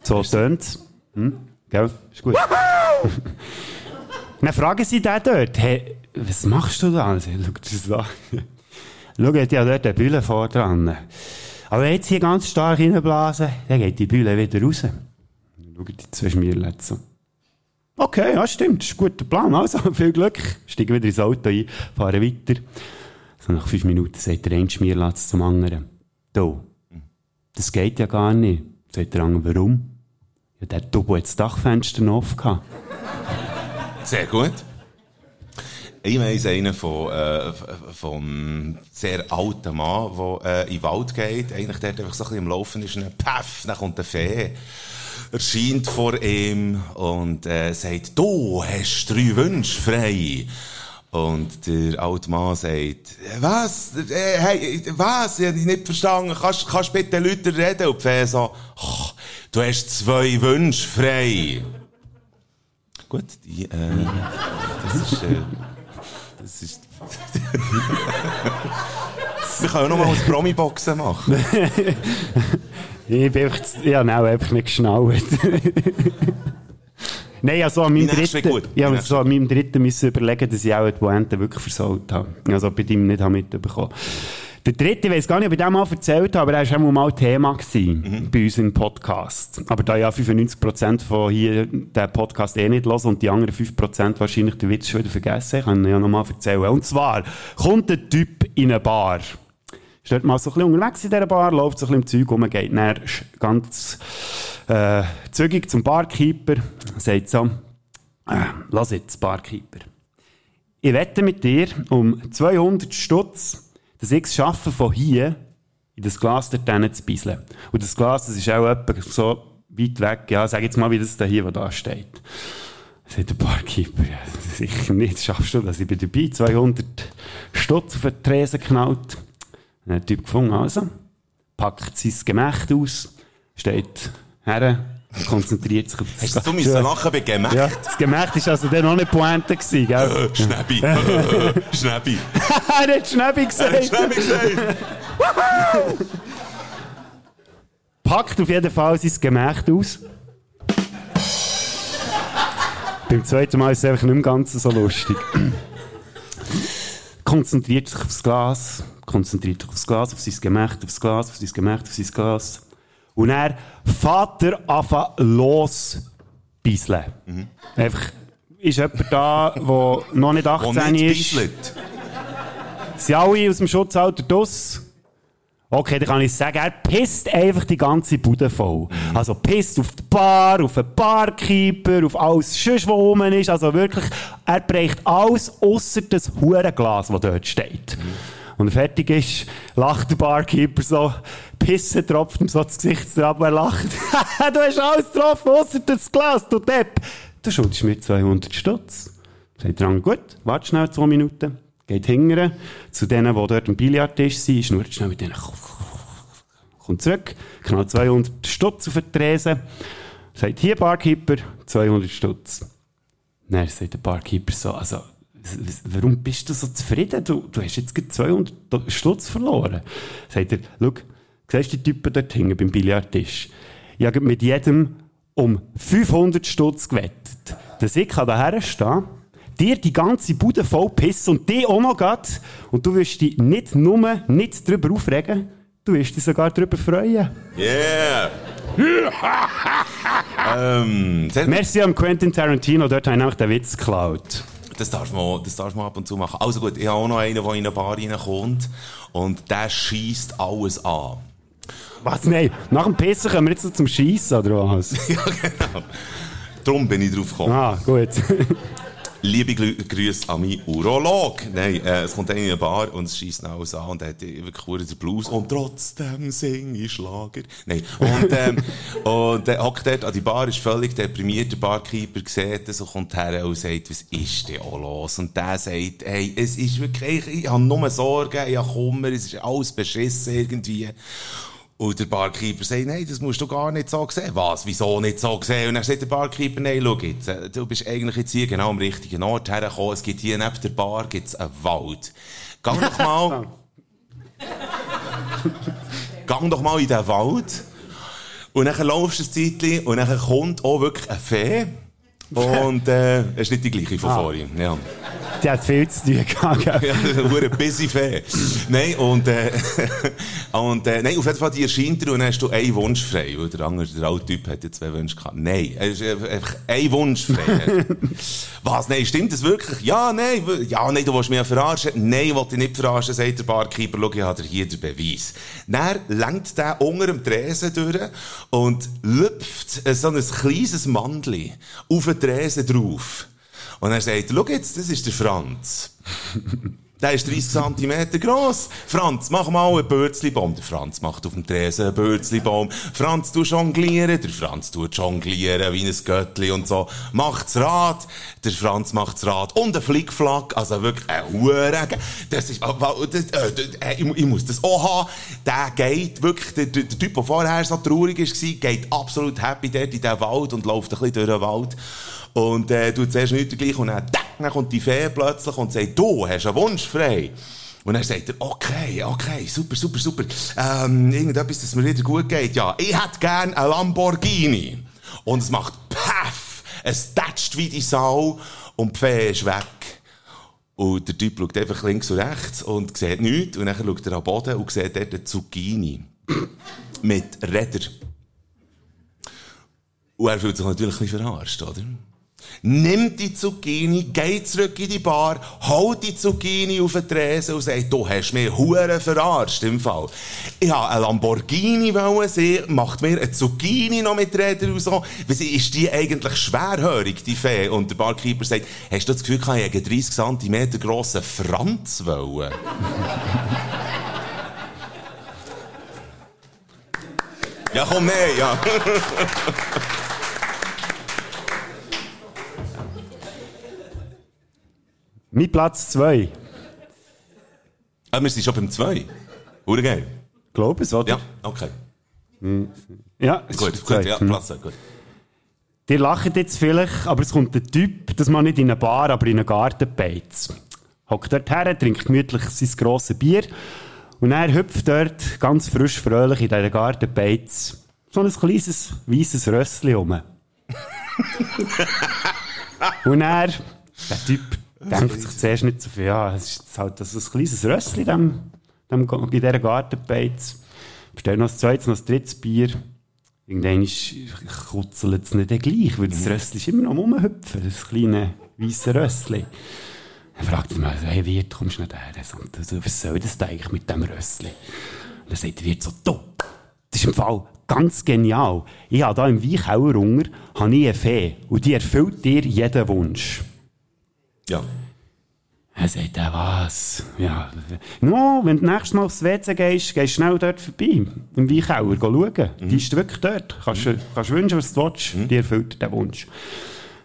So tönt's. Hm? Gell? Ist gut. Dann fragen sie den dort, hey, was machst du da? Sie schaut das an. Schau, hat ja dort eine Bühne vor dran. Aber jetzt hier ganz stark reinblasen, dann geht die Bühne wieder raus. Schau die zwei Schmierlätze. Okay, ja, stimmt, das ist ein guter Plan. Also, viel Glück. Steigen wieder ins Auto ein, fahren weiter. So nach fünf Minuten sagt der eine Schmierlatz zum anderen. Du, das geht ja gar nicht. Sagt der andere, warum? Ja, der Double hat das Dachfenster offen gehabt. Sehr gut. Ich weiss einen von, äh, vom sehr alten Mann, der äh, in den Wald geht, eigentlich dort einfach so ein bisschen am Laufen ist, und dann paff, dann kommt eine Fee, erscheint vor ihm und äh, sagt, du hast drei Wünsche frei. Und der alte Mann sagt, was? Äh, hey, was? Ich hab dich nicht verstanden. Kannst, kannst bitte Leute reden? Und die Fee so, «Ach, du hast zwei Wünsche frei. Gut, die, äh, das ist, äh, das ist, wir können auch noch mal aus Promi-Boxen machen. Ich bin einfach, ich habe auch einfach nicht geschnallt. Nein, also an meinem Die dritten, gut. ich habe so an meinem dritten müssen überlegen, dass ich auch die Pointe wirklich versaut habe. Also bei dem nicht habe mitbekommen. Der dritte, ich weiß gar nicht, ob ich den mal erzählt habe, aber er war auch mal Thema gewesen, bei uns im Podcast. Aber da ja 95% von hier den Podcast eh nicht hören und die anderen 5% wahrscheinlich den Witz schon wieder vergessen, kann ich ja noch mal erzählen. Und zwar kommt ein Typ in eine Bar. Ist dort mal so ein bisschen unterwegs in dieser Bar, läuft so ein bisschen im Zeug rum, geht dann ganz äh, zügig zum Barkeeper, sagt so, äh, lass jetzt, Barkeeper. Ich wette mit dir um 200 Stutz, dass ich es schaffe, von hier in das Glas dort zu bisseln. Und das Glas, das ist auch etwa so weit weg, ja, sag jetzt mal, wie das da hier, was da steht. Sagt der Barkeeper, ja, sicher nicht, schaffst du das? Ich bin dabei, 200 Stutz auf den Tresen knallt. Dann hat der Typ gefunden, also, packt sein Gemächt aus, steht her, konzentriert sich auf das Hast du müssen lachen bei Gemächt? Ja, das Gemächt war also dann noch nicht Pointe gewesen, gell? Äh, Schnäbi. Äh, Schnäbi. er hat Schnäbi gesagt. Schnäbi gesagt. Packt auf jeden Fall sein Gemächt aus. Beim zweiten Mal ist es einfach nicht mehr ganz so lustig. konzentriert sich aufs Glas, konzentriert sich aufs Glas, auf sein Gemächt, aufs Glas, auf sein Gemächt, auf sein Glas. Und er Vater anfangen los bisseln. Einfach ist jemand da, der noch nicht Wo 18 nicht ist. bisselt. Sind alle aus dem Schutzalter draus? Okay, dann kann ich sagen, er pisst einfach die ganze Bude voll. Also pisst auf die Bar, auf den Barkeeper, auf alles sonst, was rum ist. Also wirklich, er bricht alles ausser das Hurenglas, das dort steht. Und er fertig ist, lacht der Barkeeper so, Pisse tropft ihm so das Gesicht ab, er lacht. du hast alles getroffen, ausser das Glas, du Depp. Du schuldest mir 200 Stutz. Sagt andere, gut, warte schnell zwei Minuten. Geht hingern zu denen, die dort am Billardtisch sind, schnurrt schnell mit denen. Kommt zurück, knallt 200 Stutz auf den Tresen. Sagt, hier Barkeeper, 200 Stutz. Dann sagt der Barkeeper so, also, warum bist du so zufrieden? Du, du hast jetzt gerade 200 Stutz verloren. Sagt er, schau, siehst du die Typen dort hinten beim Billardtisch? Ich habe mit jedem um 500 Stutz gewettet. Dass ich daher stehen dir die ganze Bude voll pissen und die auch noch geht. Und du wirst dich nicht nur nicht darüber aufregen, du wirst dich sogar darüber freuen. Yeah. ähm, gut. Merci an Quentin Tarantino, dort habe ich nämlich den Witz geklaut. Das darf, man, das darf man ab und zu machen. Also gut, ich habe auch noch einen, der in eine Bar reinkommt und der schießt alles an. Was? Nein, nach dem Pissen kommen wir jetzt noch zum Schiessen, oder was? ja, genau. Darum bin ich drauf gekommen. Ah, gut. Liebe Grü- Grüße an meinen Urolog. Nein, äh, es kommt einer in eine Bar und es schießt alles an und er hat wirklich den Blues und trotzdem singe ich Schlager. Nein, und, ähm, und er hockt dort an die Bar, ist völlig deprimiert, der Barkeeper sieht das und kommt her und sagt, was ist denn auch los? Und der sagt, hey, es ist wirklich, ich, ich habe nur Sorgen, ich habe Kummer, es ist alles beschissen irgendwie. Und der Barkeeper sagt, nein, das musst du gar nicht so sehen. Was? Wieso nicht so sehen? Und dann sagt der Barkeeper, nein, schau jetzt, äh, du bist eigentlich jetzt hier genau am richtigen Ort hergekommen. Es gibt hier neben der Bar gibt's einen Wald. Gang doch mal, gang doch mal in den Wald. Und dann laufst du ein Zeitchen und dann kommt auch wirklich eine Fee. Und, äh, es ist nicht die gleiche von vorhin. Ja. Die hat viel zu tun gehabt. Ja, eine busy Fee. Nein, und, äh, und, äh, nein, auf jeden Fall, die erscheint dir und dann hast du einen Wunsch frei. Weil der andere, der alte Typ, hat ja zwei Wünsche gehabt. Nein, es ist einfach ein Wunsch frei. Was? Nein, stimmt das wirklich? Ja, nein, ja, nein, du willst mich ja verarschen. Nein, ich will dich nicht verarschen, sagt der Barkeeper. Schau, ich habe hier den Beweis. Dann lenkt der unter dem Tresen durch und lüpft so ein kleines Mandli auf den Tresen drauf. Und er sagt, schau jetzt, das ist der Franz. Der ist 30 cm gross. Franz, mach mal einen Bürzlibaum. Der Franz macht auf dem Tresen einen Bürzlibaum. Franz, du jonglieren. Der Franz tut jonglieren wie ein Göttli und so. Macht's Rad. Der Franz macht's Rad. Und ein Flickflack. Also wirklich ein Huren. Das ist, das, äh, äh, ich, ich muss das auch haben. Der geht wirklich, der, der, der Typ, der vorher so traurig war, geht absolut happy dort in den Wald und läuft ein bisschen durch den Wald. Und äh, tut zuerst nichts gleich und dann, dann kommt die Fee plötzlich und sagt, du hast einen Wunsch frei. Und dann sagt er, okay, okay, super, super, super. Ähm, irgendetwas, das mir wieder gut geht. Ja, ich hätte gern einen Lamborghini. Und es macht Paff, es tätscht wie die Sau und die Fee ist weg. Und der Typ schaut einfach links und rechts und sieht nichts. Und dann schaut er am Boden und sieht dort eine Zucchini. Mit Rädern. Und er fühlt sich natürlich ein bisschen verarscht, oder? Nimmt die Zucchini, geht zurück in die Bar, holt die Zucchini auf den Tresen und sagt, du hast mich hure verarscht im Fall. Ich wollte einen Lamborghini wollen sehen, macht mir eine Zucchini noch mit Rädern und so. Ich, Ist die eigentlich schwerhörig, die Fee? Und der Barkeeper sagt, hast du das Gefühl, ich hätte einen 30 cm grossen Franz wollen? ja, komm, nee, ja. Mein Platz 2. Ah, wir sind schon beim 2. Hure geil. Glaube es, oder? Ja, okay. Ja, es Gut, gut, ja, Hm. Platz zwei, gut. Die lachen jetzt vielleicht, aber es kommt ein Typ, das mal nicht in eine Bar, aber in einen Gartenbeiz. Hockt dort her, trinkt gemütlich sein grosses Bier und er hüpft dort ganz frisch fröhlich in dieser Gartenbeiz so ein kleines weißes Rössli um. und er, der Typ, denkt sich zuerst nicht so viel, ja, es ist halt das ein kleines Rössli dem, dem, in dieser Gartenbeiz. Bestellt noch ein zweites, noch ein drittes Bier. Irgendwann kutzelt es nicht gleich, weil das Rössli ist immer noch am rumhüpfen, das kleine weisse Rössli. Dann fragt er mich, hey Wirt, kommst du nicht her? Er «Du, Was soll das eigentlich mit dem Rössli? Und dann sagt der Wirt so, du, das ist im Fall ganz genial. Ich habe da im Weichauer Hunger habe ich eine Fee und die erfüllt dir jeden Wunsch. Ja. Er sagt, äh, was? Ja, no, wenn du nächstes Mal aufs WC gehst, gehst du schnell dort vorbei, im Weichauer, schauen. Die ist wirklich dort. Kannst, du kannst wünschen, was du willst, die erfüllt den Wunsch.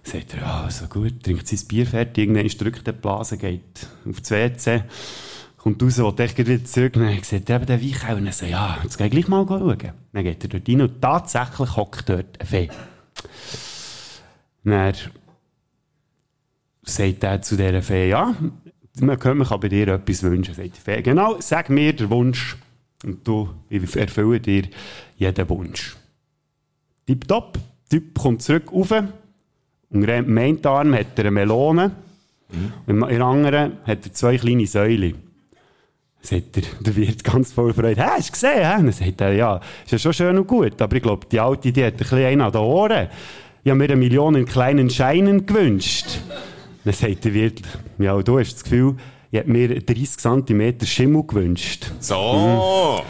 Sagt er, ja, so gut, trinkt sein Bier fertig, irgendwann drückt er die Blase, geht auf das WC, kommt raus, will echt wieder zurück, dann sagt er, eben der Weichauer, und er sagt, ja, jetzt geh ich gleich mal schauen. Dann geht er dort rein und tatsächlich hockt dort ein Fee. Dann sagt er zu dieser Fee, ja, man kann, kann bei dir etwas wünschen, sagt die Fee. Genau, sag mir den Wunsch und du, ich erfülle dir jeden Wunsch. Tipptopp, der Typ kommt zurück rauf und im einen Arm hat er eine Melone und im anderen hat er zwei kleine Säule. Sagt er, der wird ganz voll Freude. Hä, hast du gesehen? Hä? Dann sagt er, ja, ist ja schon schön und gut, aber ich glaube, die Alte, die hat ein bisschen einen an den Ohren. Ich habe mir eine Million in kleinen Scheinen gewünscht. Dann sagt der Wirt, ja, du hast das Gefühl, ich hätte mir 30 cm Schimmel gewünscht. So.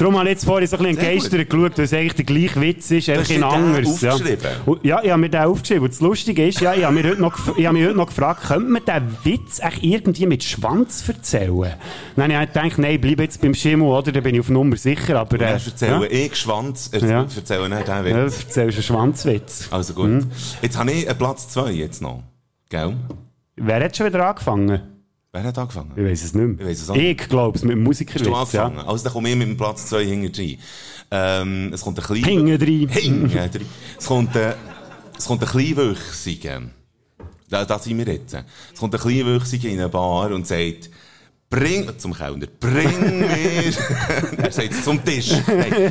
Darum habe ich jetzt vorhin so ein bisschen entgeistert geschaut, weil es eigentlich der gleiche Witz ist, einfach in anders. Ja. Und, ja, ich habe mir den aufgeschrieben. Und das Lustige ist, ja, ich habe, mir heute noch, ich habe mich heute noch gefragt, könnte man diesen Witz echt irgendwie mit Schwanz erzählen? Dann habe ich gedacht, nein, bleib jetzt beim Schimmel, oder? Dann bin ich auf Nummer sicher. Aber, äh, erzählen ja, ich Schwanz, er Ja. erzählen nicht den ja, Witz. du erzählst einen Schwanzwitz. Also gut. Mhm. Jetzt habe ich einen Platz 2 jetzt noch. Gell? Wer hat schon wieder angefangen? Wer hat angefangen? Ich weiß es nicht mehr. Ich weiss es auch nicht. Ich glaube es, mit dem Musikerwitz. Hast du ja. angefangen? Also dann komme ich mit dem Platz 2 hinten rein. Ähm, es kommt ein kleiner... Hinten rein. Es kommt, äh, es kommt ein Kleinwüchsiger. Da, da sind wir jetzt. Es kommt ein Kleinwüchsiger in eine Bar und sagt, Bring, zum Kellner, bring mir, er sagt es zum Tisch, Nein, äh,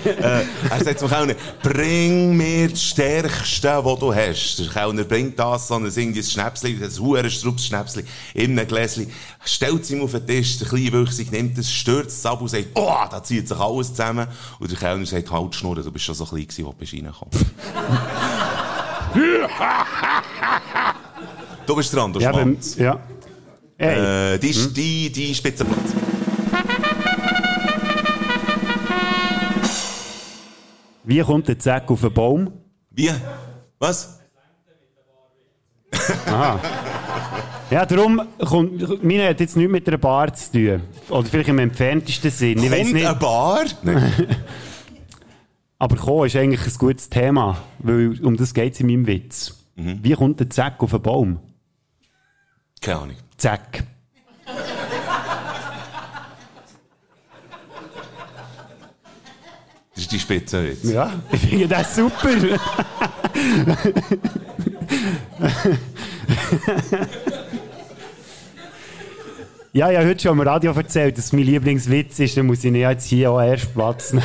er sagt zum Kellner, bring mir das Stärkste, was du hast. Der Kellner bringt das, so ein irgendwie Schnäpsli, ein huere Strups Schnäpsli, in einem Gläschen, stellt es ihm auf den Tisch, der kleine Wüchsig nimmt es, stürzt es ab und sagt, oh, da zieht sich alles zusammen. Und der Kellner sagt, halt Schnurren, du bist schon so klein gewesen, wo du bist reingekommen. du bist dran, du Ja, Schmatz. ja. Hey, Äh, die, die, die Spitzenplatz. wie kommt der Zack auf den Baum? Wie? Was? Ja, darum kommt, meine hat jetzt nichts mit einer Bar zu tun. Oder vielleicht im entferntesten Sinn. Ich Kommt nicht. eine Bar? Aber kommen ist eigentlich ein gutes Thema, weil um das geht es in meinem Witz. Mhm. Wie kommt der Zack auf den Baum? Keine Ahnung. Zack. Das ist die Spitze jetzt. Ja, ich finde das super. ja, ich habe heute schon am Radio erzählt, dass mein Lieblingswitz ist, dann muss ich nicht jetzt hier auch erst Platz nehmen.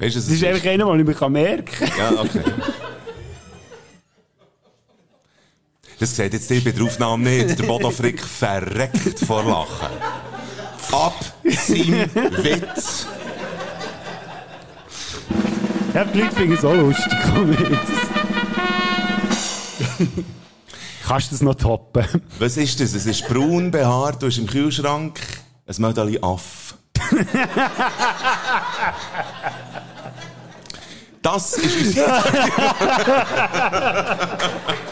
Weißt Das ist einfach einer, den ich mir merken kann. Ja, okay. Das sieht jetzt ihr bei der Aufnahme nicht. Der Bodo Frick verreckt vor Lachen. Ab seinem Witz. Ja, die Leute finden es auch lustig. Komm jetzt. Kannst du das noch toppen? Was ist das? Es ist braun behaart, du hast im Kühlschrank ein Medaille Aff. Das ist unser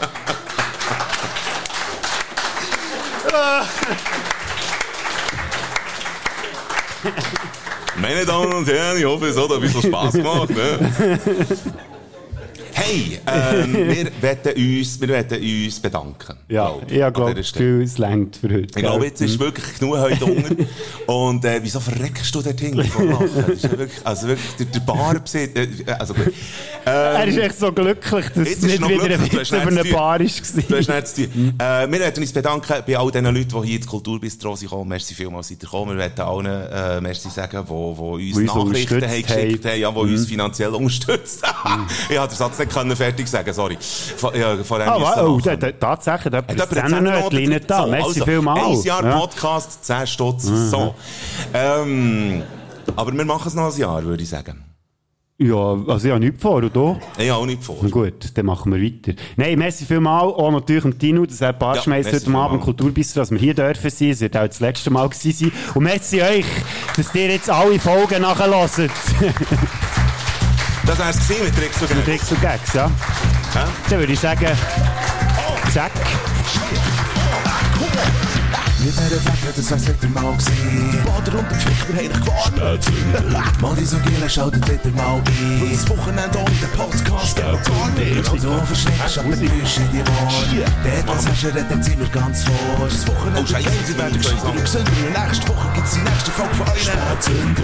Meine Damen und Herren, ich hoffe, es hat ein bisschen Spass gemacht. Ne? Hey, ähm, wir wollen uns, wir wollen uns bedanken. Ja, glaub ich glaube, dieser Stelle. es längt für heute. Ich glaube, jetzt ist wirklich genug heute unter. Und äh, wieso verreckst du dort hinten vor Lachen? Das ist ja wirklich, also wirklich, der, der Barbesitz, äh, also gut. Er ist Ähm, echt so glücklich, dass es nicht wieder ein du Witz hast über eine. Bar du hast war. nichts zu tun. Äh, wir möchten uns bedanken bei all den Leuten, die hier ins Kulturbistro sind gekommen. Merci vielmals, seid ihr gekommen. Wir möchten allen äh, Merci sagen, die, die uns uns Nachrichten haben geschickt haben, ja, die Mhm. uns finanziell unterstützen. ich habe den Satz nicht können fertig sagen, sorry. Vor, ja, vorher Ah, oh, da, da, tatsächlich, da Zehnernoten Zehnernote nicht da. So, Merci also, vielmals. Ein Jahr Ja. Podcast, 10 Stutz, so. Ähm, aber wir machen es noch ein Jahr, würde ich sagen. Ja, also ich habe nichts vor, du? Ich habe auch nicht vor. Na gut, dann machen wir weiter. Nein, merci vielmals, auch natürlich dem Tino, dass er Bar Ja, heute Abend vielmals. Kulturbistro, dass wir hier dürfen sein. Es wird auch das letzte Mal gewesen sein. Und merci euch, dass ihr jetzt alle Folgen nachhört. Das wär's gewesen mit Tricks und Gags. Tricks und Gags, ja. Ja? Dann würde ich sagen, zack. Mit dieser Wette, das wär's wieder mal gewesen. Die Bader und der Pflichter haben dich gewarnt. Mal die so Giele schaltet wieder mal ein. Und das Wochenende ohne den Podcast geht gar nicht. Und du verschreckst ab der Büsche in die was hast du, redet sind wir ganz vor. Das Wochenende Oh, Scheiße, geht, sie werden ist gescheiter und gesünder. Und nächste Woche gibt's die nächste Folge von euch. Spätzünder.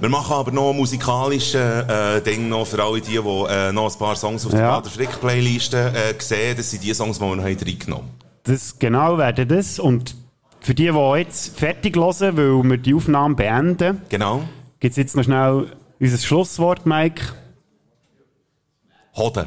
Wir machen aber noch musikalische äh, Ding noch für alle die, die äh, noch ein paar Songs auf der Ja. Bader Frick Playliste äh, sehen. Das sind die Songs, die wir noch haben reingenommen Das genau werden das. Und für die, die jetzt fertig hören, weil wir die Aufnahme beenden, Genau. gibt es jetzt noch schnell unser Schlusswort, Mike. Hoden.